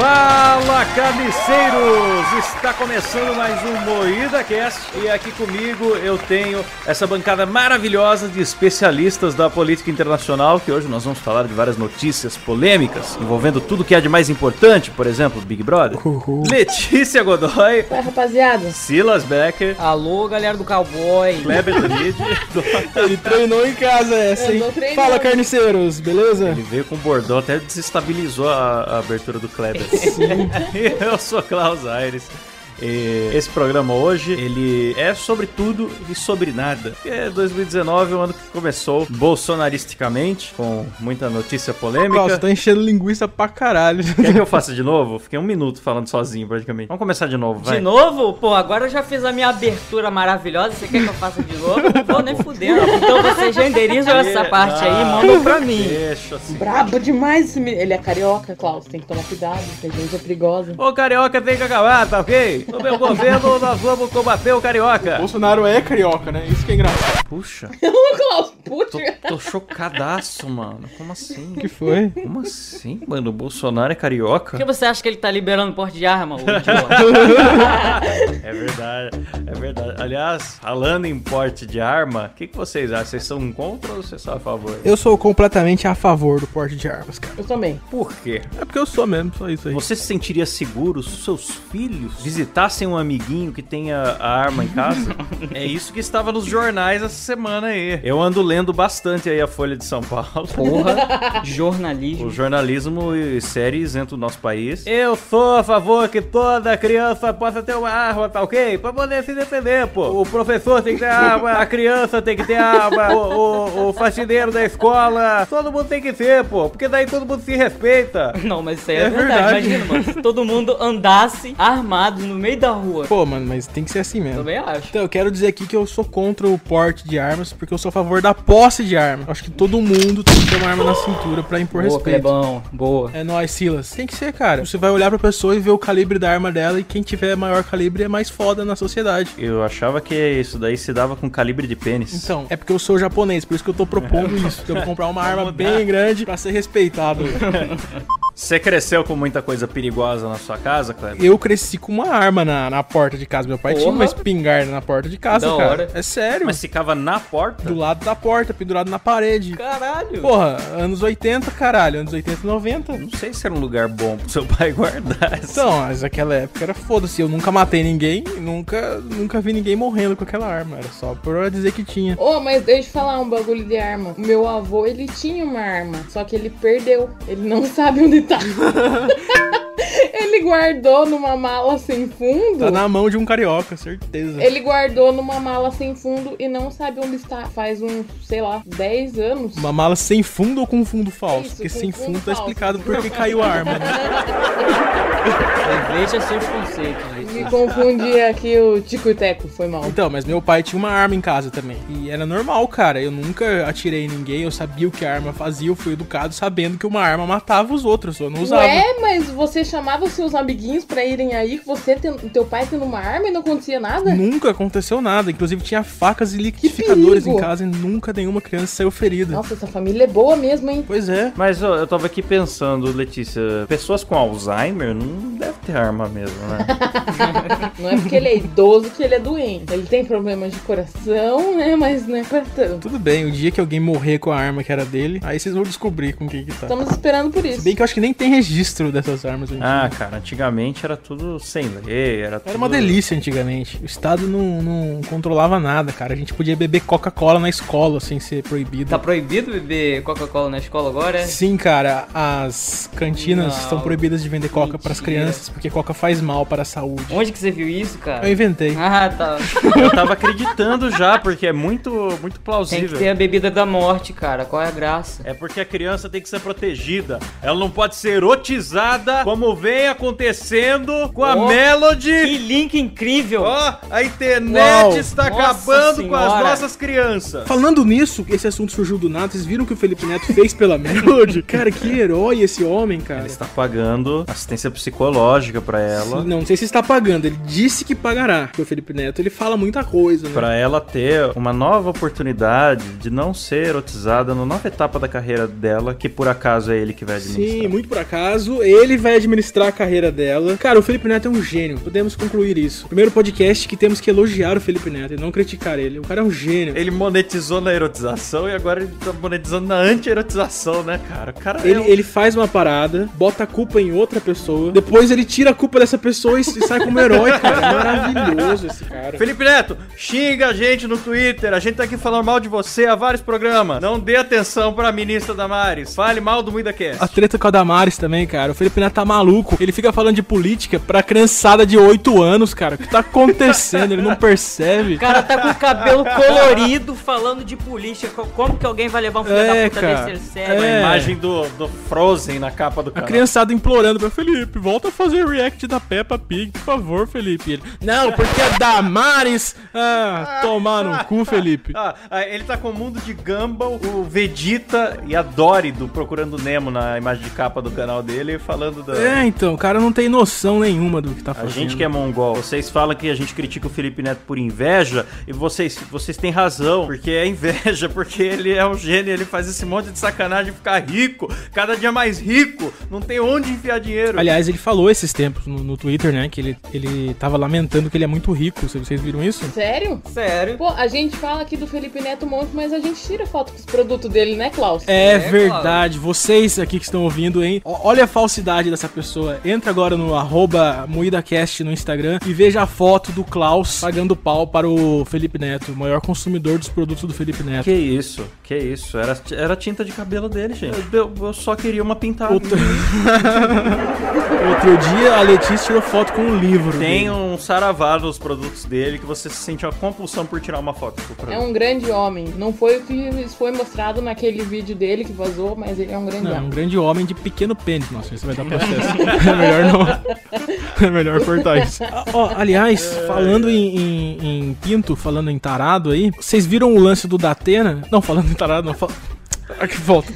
Fala, carniceiros! Está começando mais um Moída Cast e aqui comigo eu tenho essa bancada maravilhosa de especialistas da política internacional que hoje nós vamos falar de várias notícias polêmicas envolvendo tudo que é de mais importante, por exemplo, Big Brother. Uhul. Letícia Godoy, Ué, rapaziada. Silas Becker, Alô, galera do cowboy. Kleber Tanid. Ele treinou em casa essa, hein? Andou treinando. Fala, carniceiros, beleza? Ele veio com bordão, até desestabilizou a, a abertura do Kleber. Eu sou Klaus Aires. E esse programa hoje, ele é sobre tudo e sobre nada. E é 2019, o ano que começou bolsonaristicamente, com muita notícia polêmica. Nossa, tá enchendo linguiça pra caralho. Quer que eu faça de novo? Fiquei um minuto falando sozinho, praticamente. Vamos começar de novo, vai. De novo? Pô, agora eu já fiz a minha abertura maravilhosa. Você quer que eu faça de novo? Não vou nem fudendo. Então vocês renderizam essa parte aí e mandam pra mim. Deixa assim. Brabo demais esse menino. Ele é carioca, Klaus. Tem que tomar cuidado. Tem gente é perigosa. O carioca tem que acabar, tá ok? No meu governo, nós vamos combater o carioca. Bolsonaro é carioca, né? Isso que é engraçado. Puxa, Ô, Klaus, tô, puxa. tô chocadaço, mano. Como assim? O que foi? Como assim, mano? O Bolsonaro é carioca? Por que você acha que ele tá liberando porte de arma, ô? É verdade, é verdade. Aliás, falando em porte de arma, o que, que vocês acham? Vocês são contra ou vocês são a favor? Eu sou completamente a favor do porte de armas, cara. Eu também. Por quê? É porque eu sou mesmo, só isso aí. Você se sentiria seguro se seus filhos visitassem um amiguinho que tenha a arma em casa? é isso que estava nos jornais essa semana aí. Eu ando lendo bastante aí a Folha de São Paulo. Porra, jornalismo. O jornalismo e séries dentro do nosso país. Eu sou a favor que toda criança possa ter uma arma, tá ok? Pra poder se defender, pô. O professor tem que ter arma, a criança tem que ter arma, o, o, o faxineiro da escola. Todo mundo tem que ter, pô. Porque daí todo mundo se respeita. Não, mas isso aí é, É verdade. verdade. Imagina, mano, se todo mundo andasse armado no meio da rua. Pô, mano, mas tem que ser assim mesmo. Também acho. Então, eu quero dizer aqui que eu sou contra o porte de armas, porque eu sou a favor da posse de arma. Acho que todo mundo tem que ter uma arma na cintura pra impor Boa, respeito. Clebão. Boa. É nóis, Silas. Tem que ser, cara. Você vai olhar pra pessoa e ver o calibre da arma dela e quem tiver maior calibre é mais foda na sociedade. Eu achava que isso daí se dava com calibre de pênis. Então, é porque eu sou japonês, por isso que eu tô propondo isso. Que eu vou comprar uma arma bem grande pra ser respeitado. Você cresceu com muita coisa perigosa na sua casa, Kleber? Eu cresci com uma arma na, na porta de casa. Meu pai tinha Porra. uma espingarda na porta de casa, Da cara. hora. É sério. Mas ficava na porta? Do lado da porta, pendurado na parede. Caralho. Porra, anos 80, caralho. Anos 80 e 90. Não sei se era um lugar bom pro seu pai guardar. Então, mas naquela época era foda-se. Eu nunca matei ninguém, nunca, nunca vi ninguém morrendo com aquela arma. Era só pra dizer que tinha. Ô, mas deixa eu falar um bagulho de arma. Meu avô, ele tinha uma arma, só que ele perdeu. Ele não sabe onde tá. Ele guardou numa mala sem fundo. Tá na mão de um carioca, certeza. Ele guardou numa mala sem fundo e não sabe onde está. Faz uns, sei lá, 10 anos. Uma mala sem fundo ou com fundo falso? Isso, Porque sem fundo fundo tá falso. explicado por que caiu a arma, né? Veja seus conceitos, Me Letícia. confundi aqui o Tico e Teco, foi mal. Então, mas meu pai tinha uma arma em casa também. E era normal, cara. Eu nunca atirei em ninguém, eu sabia o que a arma fazia, eu fui educado sabendo que uma arma matava os outros, eu não usava. Ué, mas você chamava os seus amiguinhos pra irem aí, que você tem, teu pai tendo uma arma e não acontecia nada? Nunca aconteceu nada. Inclusive tinha facas e liquidificadores em casa e nunca nenhuma criança saiu ferida. Nossa, essa família é boa mesmo, hein? Pois é. Mas ó, eu tava aqui pensando, Letícia, pessoas com Alzheimer não devem ter arma mesmo, né? Não é porque ele é idoso que ele é doente. Ele tem problemas de coração, né? Mas não é pra tanto. Tudo bem, o dia que alguém morrer com a arma que era dele, aí vocês vão descobrir com quem que tá. Estamos esperando por Se isso. bem que eu acho que nem tem registro dessas armas ah, dia. cara, antigamente era tudo sem lei, era tudo... Era uma delícia antigamente. O Estado não, não controlava nada, cara. A gente podia beber Coca-Cola na escola sem ser proibido. Tá proibido beber Coca-Cola na escola agora? é? Sim, cara, as cantinas Não. estão proibidas de vender Coca para as crianças porque Coca faz mal para a saúde. Onde que você viu isso, cara? Eu inventei. Ah, tá. Eu tava acreditando já, porque é muito, muito Tem plausível. que ter a bebida da morte, cara. Qual é a graça? É porque a criança tem que ser protegida. Ela não pode ser erotizada como vem acontecendo com a Oh, Melody. Que link incrível! Ó, a internet Uau. está Nossa acabando com as senhora. nossas crianças. Falando nisso, esse assunto surgiu do nada. Vocês viram o que o Felipe Neto fez pela Melody? Cara, que herói esse homem, cara. Ele está pagando assistência psicológica pra ela. Sim, não, não sei se está pagando. Ele disse que pagará. Porque o Felipe Neto, ele fala muita coisa, né? Pra ela ter uma nova oportunidade de não ser erotizada na nova etapa da carreira dela, que por acaso é ele que vai administrar. Sim, muito por acaso, ele vai administrar a carreira dela. Cara, o Felipe Neto é um gênio. Podemos concluir isso. Primeiro podcast que temos que elogiar o Felipe Neto e não criticar ele. O cara é um gênio. Ele monetizou na erotização e agora ele tá monetizando na anti-erotização, né, cara? O cara é Ele, um- ele faz uma parada, bota a culpa em outra pessoa, depois ele tira a culpa dessa pessoa e sai como herói, cara. É maravilhoso esse cara. Felipe Neto, xinga a gente no Twitter. A gente tá aqui falando mal de você há vários programas. Não dê atenção pra ministra Damares. Fale mal do MuidaCast. A treta com a Damares também, cara. O Felipe Neto tá maluco. Ele fica falando de política pra criançada de 8 anos, cara. O que tá acontecendo? Ele não percebe. O cara tá com o cabelo colorido falando de política. Co- Como que alguém vai levar um filho É, da puta cara. desse sério? É. A imagem do, do Frozen na capa do A canal. criançada implorando pra Felipe, volta a fazer react da Peppa Pig, por favor, Felipe. Ele, não, porque a Damares. Ah, tomar no cu, Felipe. Ah, ah, ele tá com o mundo de Gumball, o Vegeta e a Dory do Procurando Nemo na imagem de capa do canal dele, falando da. É, então, o cara não tem noção nenhuma do que tá A fazendo. gente que é mongol, vocês falam que a gente critica o Felipe Neto por inveja, e vocês, vocês têm razão, porque é inveja, porque ele é um gênio, ele faz esse monte de sacanagem ficar rico, cada dia mais rico, não tem onde enfiar dinheiro. Aliás, ele falou esses tempos no, no Twitter, né? Que ele, ele tava lamentando que ele é muito rico. Se Vocês viram isso? Sério? Sério? Pô, a gente fala aqui do Felipe Neto um monte, mas a gente tira foto com os produtos dele, né, Klaus? É, É, verdade. Vocês aqui que estão ouvindo, hein? Olha a falsidade dessa pessoa. Entra agora no arroba MoídaCast no Instagram e veja a foto do Klaus pagando pau para o Felipe Neto, o maior consumidor dos produtos do Felipe Neto. Que isso, que isso, era, era tinta de cabelo dele, gente. Eu, eu só queria uma pintada. Outro... Outro dia a Letícia tirou foto com um livro. Tem dele. um saravá nos produtos dele que você sente uma compulsão por tirar uma foto. É um grande homem. Não foi o que foi mostrado naquele vídeo dele que vazou, mas ele é um grande Não, é um homem. grande homem de pequeno pênis. Nossa, isso vai dar processo. é melhor não. É melhor cortar isso. Ah, ó, aliás, falando em, em- em pinto, falando em tarado aí, vocês viram o lance do Datena? Não, falando em tarado, não. Fala... Aqui, volta.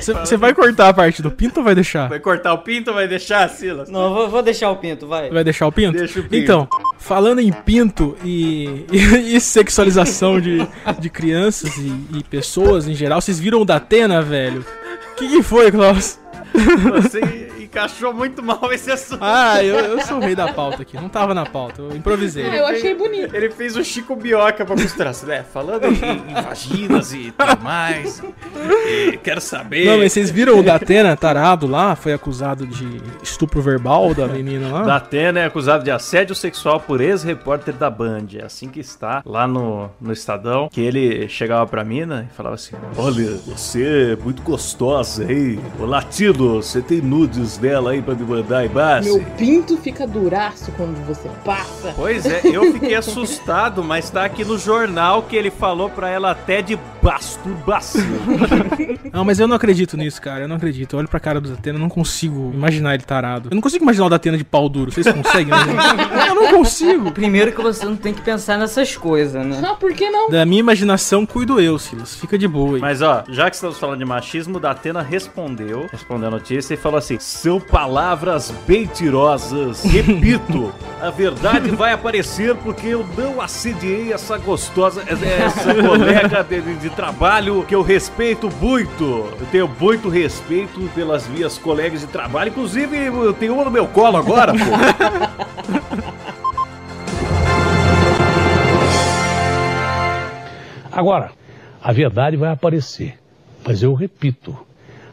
Você vai cortar a parte do pinto ou vai deixar? Vai cortar o pinto ou vai deixar, Silas? Não, vou, vou deixar o pinto, vai. Vai deixar o pinto? Deixa o pinto. Então, falando em pinto e, e, e sexualização de, de crianças e, e pessoas em geral, vocês viram o Datena, velho? O que, que foi, Klaus? Você encaixou muito mal esse assunto. Ah, eu, eu sou o rei da pauta aqui. Não tava na pauta, eu improvisei. Ah, eu achei bonito. Ele fez o Chico Bioca pra misturar, né? Falando em, em vaginas e tudo mais. E quero saber. Não, mas vocês viram o Datena, tarado lá? Foi acusado de estupro verbal da menina lá? Datena é acusado de assédio sexual por ex-repórter da Band. É assim que está lá no, no Estadão. Que ele chegava pra mina e falava assim: Olha, você é muito gostosa, hein? Ô Latino, você tem nudes dela aí pra me mandar embaixo? Meu pinto fica duraço quando você passa. Pois é, eu fiquei assustado, mas tá aqui no jornal que ele falou pra ela até de masturbação. Não, mas eu não acredito nisso, cara. Eu não acredito. Eu olho pra cara do Datena, eu não consigo imaginar ele tarado. Eu não consigo imaginar o Datena de pau duro. Vocês conseguem? imaginar? eu não consigo. Primeiro que você não tem que pensar nessas coisas, né? Ah, por que não? Da minha imaginação, cuido eu, Silas. Fica de boa aí. Mas ó, já que estamos falando de machismo, Datena respondeu, respondeu a notícia e falou assim: São palavras mentirosas. Repito, a verdade vai aparecer porque eu não assediei essa gostosa, essa colega de, de- de trabalho que eu respeito muito. Eu tenho muito respeito pelas minhas colegas de trabalho. Inclusive, eu tenho uma no meu colo agora, pô. Agora, a verdade vai aparecer. Mas eu repito,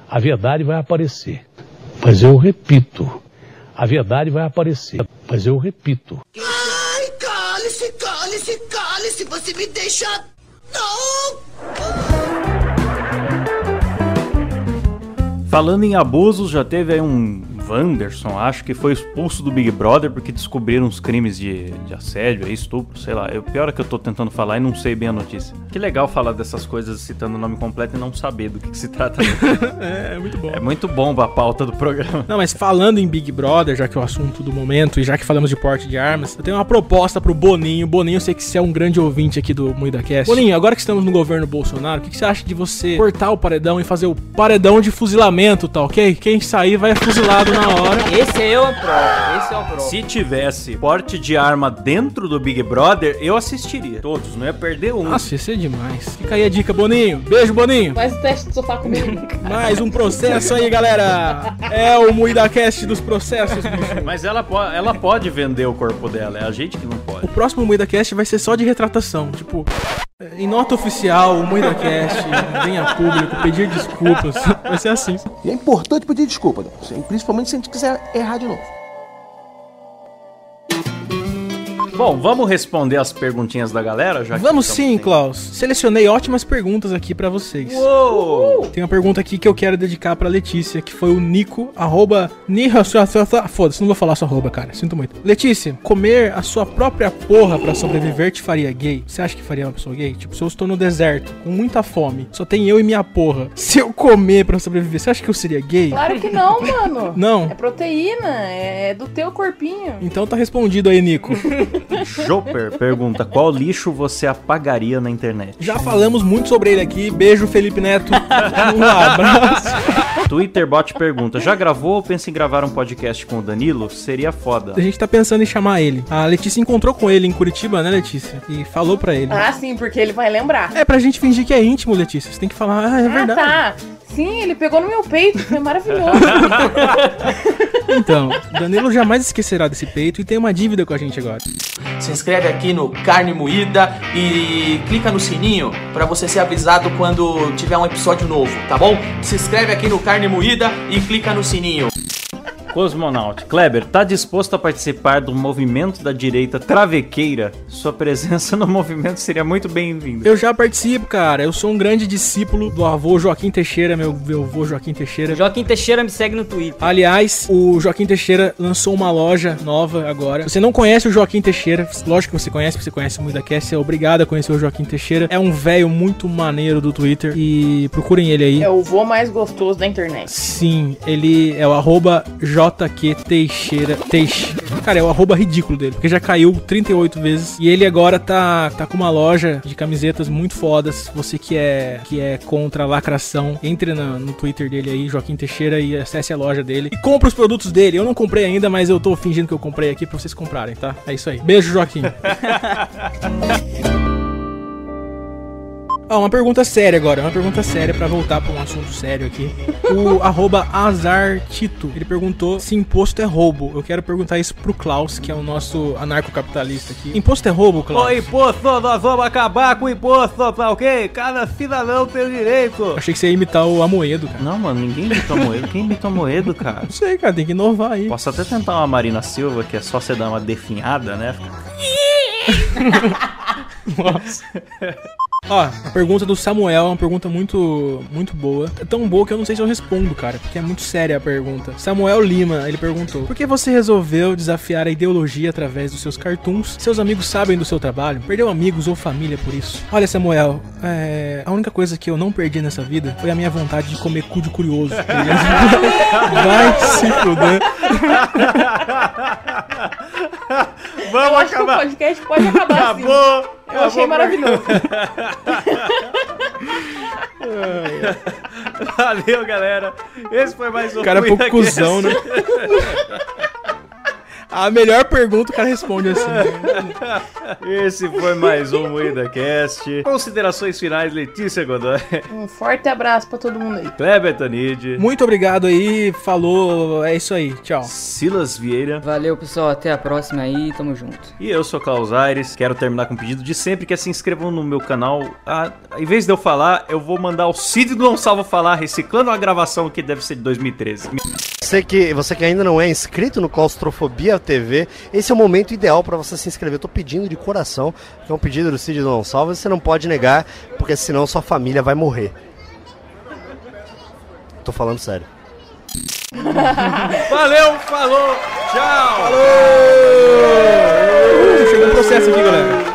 a verdade vai aparecer. Mas eu repito, a verdade vai aparecer. Mas eu repito. Ai, cale-se, cale-se, cale-se, você me deixa. Não! Falando em abusos, já teve aí um Wanderson, acho que foi expulso do Big Brother porque descobriram uns crimes de, de assédio, aí, estupro, sei lá. O pior é que eu tô tentando falar e não sei bem a notícia. Que legal falar dessas coisas citando o nome completo e não saber do que, que se trata. É, é muito bom. é muito bom a pauta do programa. Não, mas falando em Big Brother, já que é o assunto do momento, e já que falamos de porte de armas, eu tenho uma proposta pro Boninho. Boninho, eu sei que você é um grande ouvinte aqui do MuidaCast. Boninho, agora que estamos no governo Bolsonaro, o que, que você acha de você cortar o paredão e fazer o paredão de fuzilamento, tá ok? Quem sair vai fuzilado na hora. Esse eu aprovo, esse eu aprovo. Se tivesse porte de arma dentro do Big Brother, eu assistiria. Todos, não ia perder um. Nossa, ia ser demais. Fica aí a dica, Boninho. Beijo, Boninho. Faz o teste do sofá comigo. Mais um processo aí, galera. É o MuidaCast dos processos, bicho. Mas ela, po ela pode vender o corpo dela, é a gente que não pode. O próximo MuidaCast vai ser só de retratação. Tipo, em nota oficial, o MuidaCast venha a público pedir desculpas. Vai ser assim. E é importante pedir desculpa, Dom. principalmente se a gente quiser errar de novo. Bom, vamos responder as perguntinhas da galera? Já Vamos sim, Klaus. Selecionei ótimas perguntas aqui pra vocês. Uou! Tem uma pergunta aqui que eu quero dedicar pra Letícia, que foi o Nico, arroba... Niha- Foda-se, não vou falar sua arroba, cara. Sinto muito. Letícia, comer a sua própria porra pra sobreviver te faria gay? Você acha que faria uma pessoa gay? Tipo, se eu estou no deserto, com muita fome, só tem eu e minha porra. Se eu comer pra sobreviver, você acha que eu seria gay? Claro que não, mano. Não. É proteína, é do teu corpinho. Então tá respondido aí, Nico. Joper pergunta: qual lixo você apagaria na internet? Já falamos muito sobre ele aqui. Beijo, Felipe Neto. Um abraço. Twitterbot pergunta: já gravou ou pensa em gravar um podcast com o Danilo? Seria foda. A gente tá pensando em chamar ele. A Letícia encontrou com ele em Curitiba, né, Letícia? E falou pra ele. Ah, sim, porque ele vai lembrar. É pra gente fingir que é íntimo, Letícia. Você tem que falar, ah, é Ah, verdade. tá. Sim, ele pegou no meu peito, foi maravilhoso. Então, Danilo jamais esquecerá desse peito e tem uma dívida com a gente agora. Se inscreve aqui no Carne Moída e clica no sininho para você ser avisado quando tiver um episódio novo, tá bom? Se inscreve aqui no Carne Moída e clica no sininho. Cosmonaut, Kleber, tá disposto a participar do movimento da direita travequeira? Sua presença no movimento seria muito bem-vinda. Eu já participo, cara. Eu sou um grande discípulo do avô Joaquim Teixeira, meu, meu avô Joaquim Teixeira. Joaquim Teixeira me segue no Twitter. Aliás, o Joaquim Teixeira lançou uma loja nova agora. Se você não conhece o Joaquim Teixeira, lógico que você conhece, porque você conhece muito da Cast, é obrigado a conhecer o Joaquim Teixeira. É um velho muito maneiro do Twitter e procurem ele aí. É o vô mais gostoso da internet. Sim, ele é o arroba JQ Teixeira. Teixe. Cara, é o arroba ridículo dele, porque já caiu 38 vezes. E ele agora tá, tá com uma loja de camisetas muito fodas. Você que é, que é contra a lacração, entre na- no Twitter dele aí, Joaquim Teixeira, e acesse a loja dele. E compre os produtos dele. Eu não comprei ainda, mas eu tô fingindo que eu comprei aqui pra vocês comprarem, tá? É isso aí. Beijo, Joaquim. Ó, uma pergunta séria agora, uma pergunta séria pra voltar pra um assunto sério aqui. O arroba Azartito, ele perguntou se imposto é roubo. Eu quero perguntar isso pro Klaus, que é o nosso anarcocapitalista aqui. Imposto é roubo, Klaus? Ô imposto, nós vamos acabar com o imposto, tá ok? Cada cidadão tem o direito. Achei que você ia imitar o Amoedo, cara. Não, mano, ninguém imitou Moedo. Quem imitou Moedo, cara? Não sei, cara, tem que inovar aí. Posso até tentar uma Marina Silva, que é só você dar uma definhada, né? Nossa. Ó, a pergunta do Samuel é uma pergunta muito, muito boa. É tão boa que eu não sei se eu respondo, cara, porque é muito séria a pergunta. Samuel Lima, ele perguntou: Por que você resolveu desafiar a ideologia através dos seus cartoons? Seus amigos sabem do seu trabalho? Perdeu amigos ou família por isso? Olha, Samuel, é, a única coisa que eu não perdi nessa vida foi a minha vontade de comer cu de curioso. beleza? Vai se fuder. Eu Vamos acho que o podcast pode acabar assim. Eu achei maravilhoso. Valeu, galera. Esse foi mais um O cara é pouco cuzão, né? A melhor pergunta o cara responde assim. Esse foi mais um MuidaCast. Considerações finais, Letícia Godoy, Um forte abraço pra todo mundo aí. Kleber Tanid, Muito obrigado aí, falou, é isso aí, tchau. Silas Vieira Valeu, pessoal. Até a próxima aí. Tamo junto. e eu sou Klaus Aires. Quero terminar com um pedido de sempre que é se inscrevam no meu canal. Ah, em vez de eu falar, eu vou mandar o Cid do Não Salvo falar, reciclando a gravação que deve ser de 2013. Você que, você que ainda não é inscrito no Claustrofobia TV, esse é o momento ideal para você se inscrever. Eu tô pedindo de coração, que é um pedido do Cid Salva, você não pode negar, porque senão sua família vai morrer. Tô falando sério. Valeu, falou, tchau! Chegou um processo aqui, galera.